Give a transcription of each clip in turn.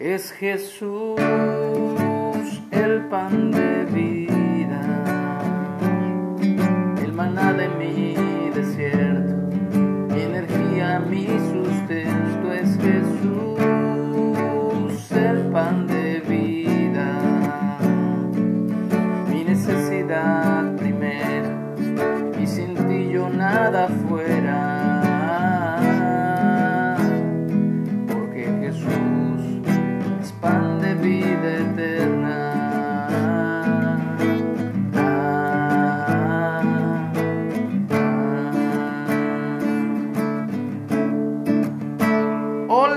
Es Jesús el pan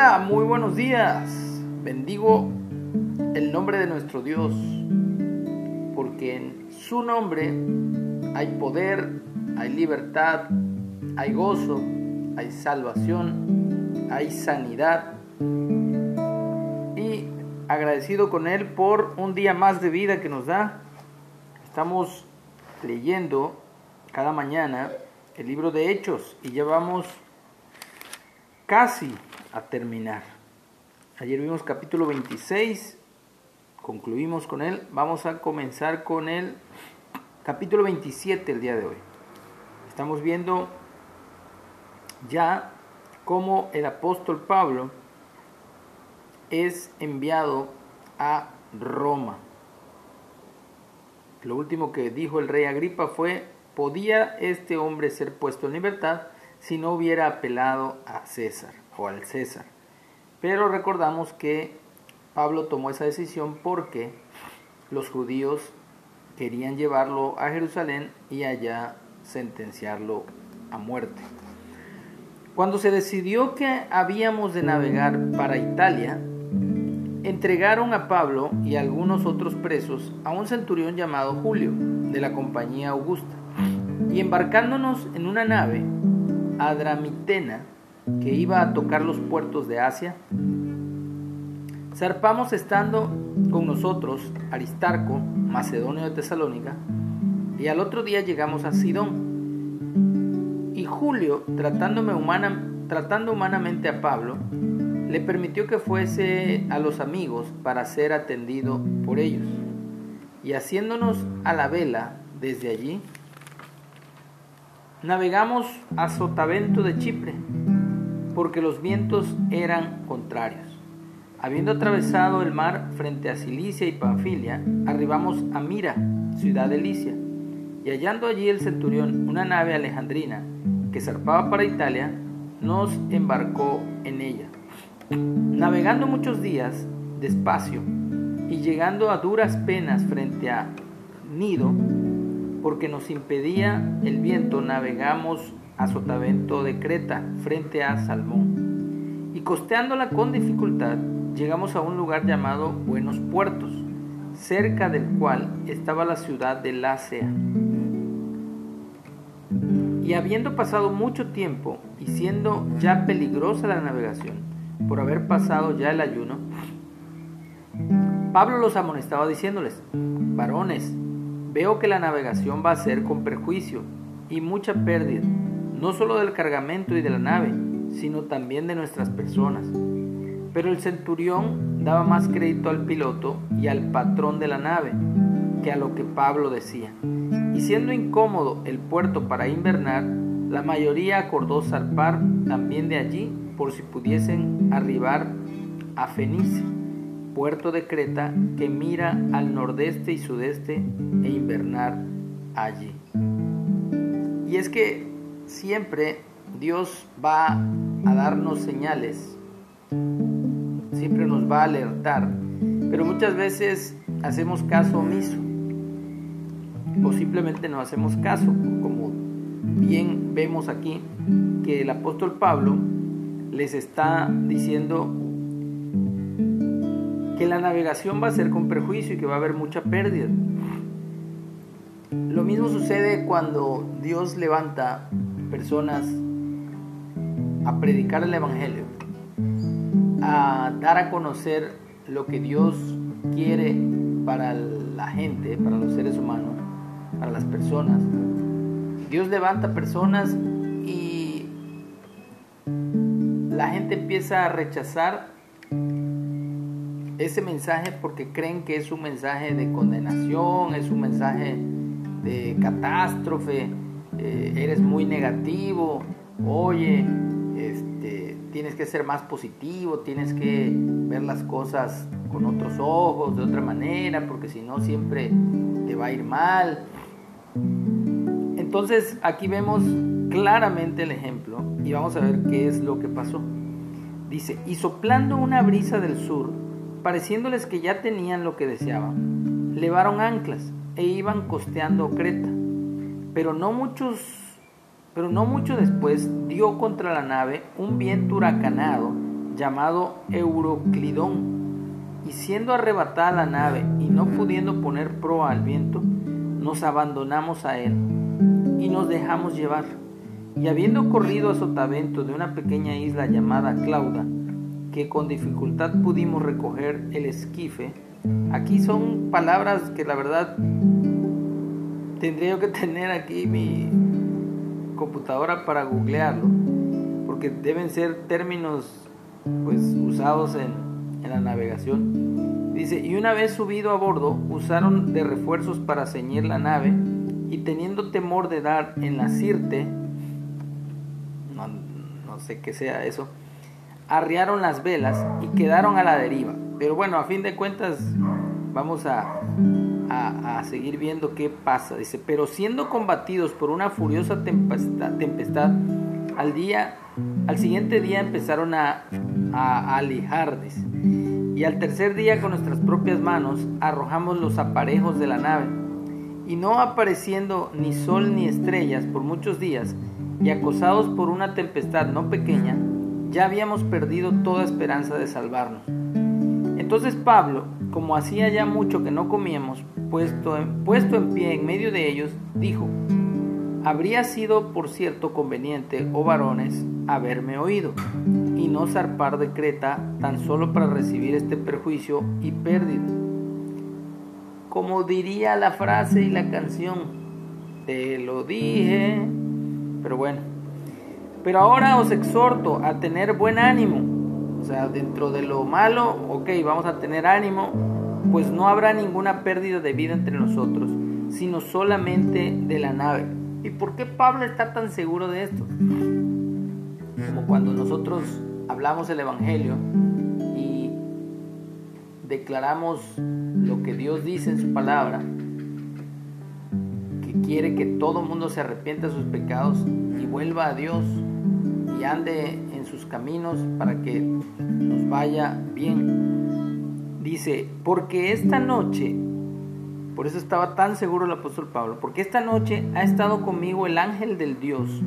Muy buenos días. Bendigo el nombre de nuestro Dios, porque en su nombre hay poder, hay libertad, hay gozo, hay salvación, hay sanidad. Y agradecido con Él por un día más de vida que nos da. Estamos leyendo cada mañana el libro de Hechos y ya vamos casi a terminar. Ayer vimos capítulo 26, concluimos con él. Vamos a comenzar con el capítulo 27 el día de hoy. Estamos viendo ya cómo el apóstol Pablo es enviado a Roma. Lo último que dijo el rey Agripa fue, ¿podía este hombre ser puesto en libertad si no hubiera apelado a César al César? Pero recordamos que Pablo tomó esa decisión porque los judíos querían llevarlo a Jerusalén y allá sentenciarlo a muerte. Cuando se decidió que habíamos de navegar para Italia, entregaron a Pablo y a algunos otros presos a un centurión llamado Julio, de la compañía Augusta, y embarcándonos en una nave, Adramitena, que iba a tocar los puertos de Asia, zarpamos estando con nosotros Aristarco, macedonio de Tesalónica, y al otro día llegamos a Sidón. Y Julio, tratándome tratando humanamente a Pablo, le permitió que fuese a los amigos para ser atendido por ellos. Y haciéndonos a la vela desde allí, navegamos a Sotavento de Chipre, porque los vientos eran contrarios. Habiendo atravesado el mar frente a Cilicia y Panfilia, arribamos a Mira, ciudad de Licia, y hallando allí el centurión una nave alejandrina que zarpaba para Italia, nos embarcó en ella. Navegando muchos días, despacio, y llegando a duras penas frente a Nido, porque nos impedía el viento, navegamos a Sotavento de Creta, frente a Salmón. Y costeándola con dificultad, llegamos a un lugar llamado Buenos Puertos, cerca del cual estaba la ciudad de Lácea. Y habiendo pasado mucho tiempo y siendo ya peligrosa la navegación, por haber pasado ya el ayuno, Pablo los amonestaba diciéndoles, varones, veo que la navegación va a ser con perjuicio y mucha pérdida, no solo del cargamento y de la nave, sino también de nuestras personas. Pero el centurión daba más crédito al piloto y al patrón de la nave que a lo que Pablo decía. Y siendo incómodo el puerto para invernar, la mayoría acordó zarpar también de allí por si pudiesen arribar a Fenice, puerto de Creta que mira al nordeste y sudeste e invernar allí. Y es que siempre Dios va a darnos señales, siempre nos va a alertar, pero muchas veces hacemos caso omiso. O simplemente no hacemos caso, como bien vemos aquí que el apóstol Pablo les está diciendo que la navegación va a ser con perjuicio y que va a haber mucha pérdida. Lo mismo sucede cuando Dios levanta personas a predicar el Evangelio, a dar a conocer lo que Dios quiere para la gente, para los seres humanos, para las personas. Dios levanta personas y la gente empieza a rechazar ese mensaje porque creen que es un mensaje de condenación, es un mensaje de catástrofe, eh, eres muy negativo, oye, este, tienes que ser más positivo, tienes que ver las cosas con otros ojos, de otra manera, porque si no siempre te va a ir mal. Entonces aquí vemos claramente el ejemplo y vamos a ver qué es lo que pasó. Dice, y soplando una brisa del sur, pareciéndoles que ya tenían lo que deseaban, levaron anclas e iban costeando Creta. Pero no muchos, pero no mucho después dio contra la nave un viento huracanado llamado Euroclidón, y siendo arrebatada la nave y no pudiendo poner proa al viento, nos abandonamos a él y nos dejamos llevar. Y habiendo corrido a sotavento de una pequeña isla llamada Clauda, que con dificultad pudimos recoger el esquife, aquí son palabras que la verdad tendría que tener aquí mi computadora para googlearlo, porque deben ser términos pues usados en, en la navegación. Dice, y una vez subido a bordo, usaron de refuerzos para ceñir la nave, y teniendo temor de dar en la sirte, no, sé qué sea eso, arriaron las velas y quedaron a la deriva. Pero bueno, a fin de cuentas vamos a, a, seguir viendo qué pasa. Dice, pero siendo combatidos por una furiosa tempestad, al día, al siguiente día empezaron a, a y al tercer día con nuestras propias manos arrojamos los aparejos de la nave. Y no apareciendo ni sol ni estrellas por muchos días, y acosados por una tempestad no pequeña, ya habíamos perdido toda esperanza de salvarnos. Entonces Pablo, como hacía ya mucho que no comíamos, puesto en, puesto en pie en medio de ellos, dijo, Habría sido, por cierto, conveniente, oh varones, haberme oído, y no zarpar de Creta tan solo para recibir este perjuicio y pérdida. Como diría la frase y la canción, te lo dije, pero bueno. Pero ahora os exhorto a tener buen ánimo. O sea, dentro de lo malo, ok, vamos a tener ánimo, pues no habrá ninguna pérdida de vida entre nosotros, sino solamente de la nave ¿Y por qué Pablo está tan seguro de esto? Como cuando nosotros hablamos el Evangelio y declaramos lo que Dios dice en su palabra, que quiere que todo mundo se arrepienta de sus pecados y vuelva a Dios y ande en sus caminos para que nos vaya bien. Dice, porque esta noche por eso estaba tan seguro el apóstol Pablo, porque esta noche ha estado conmigo el ángel del Dios,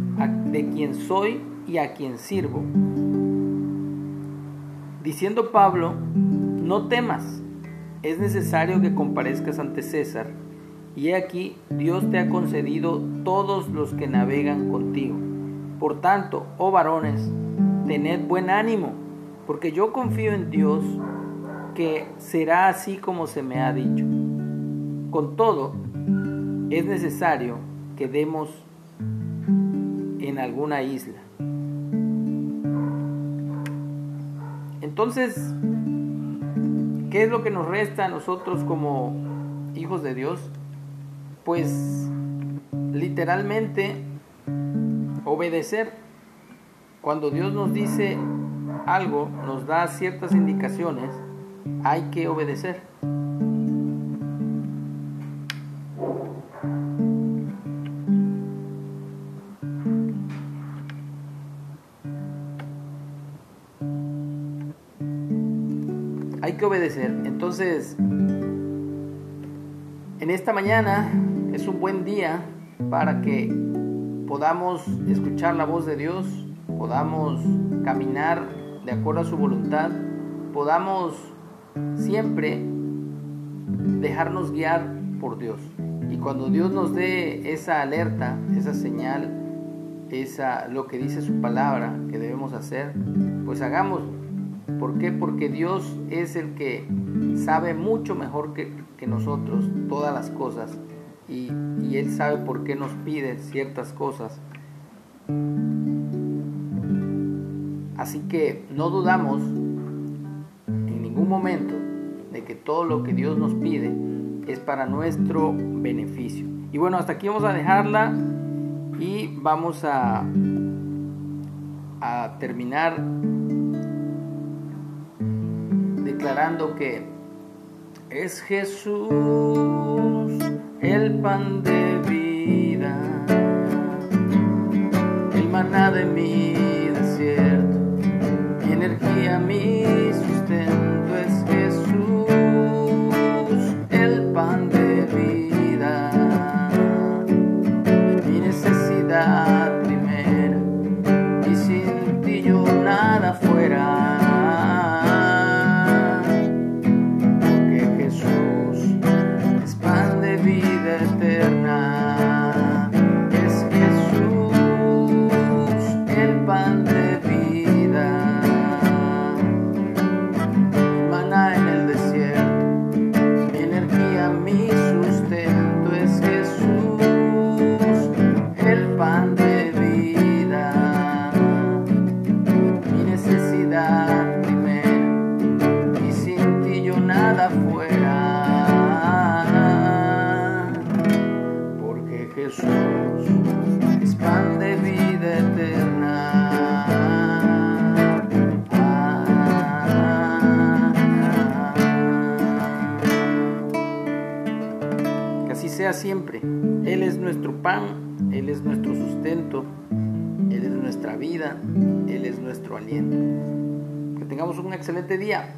de quien soy y a quien sirvo. Diciendo Pablo, no temas, es necesario que comparezcas ante César, y he aquí Dios te ha concedido todos los que navegan contigo. Por tanto, oh varones, tened buen ánimo, porque yo confío en Dios que será así como se me ha dicho. Con todo, es necesario que demos en alguna isla. Entonces, ¿qué es lo que nos resta a nosotros como hijos de Dios? Pues literalmente obedecer. Cuando Dios nos dice algo, nos da ciertas indicaciones, hay que obedecer. hay que obedecer. Entonces, en esta mañana es un buen día para que podamos escuchar la voz de Dios, podamos caminar de acuerdo a su voluntad, podamos siempre dejarnos guiar por Dios. Y cuando Dios nos dé esa alerta, esa señal, esa lo que dice su palabra que debemos hacer, pues hagámoslo ¿Por qué? Porque Dios es el que sabe mucho mejor que, nosotros todas las cosas y, y Él sabe por qué nos pide ciertas cosas. Así que no dudamos momento de que todo lo que Dios nos pide es para nuestro beneficio. Y bueno, hasta aquí vamos a dejarla y vamos a, a terminar declarando que es Jesús el pan de vida, el maná de mi desierto, mi energía, mi Él es nuestro sustento, Él es nuestra vida, Él es nuestro aliento. Que tengamos un excelente día.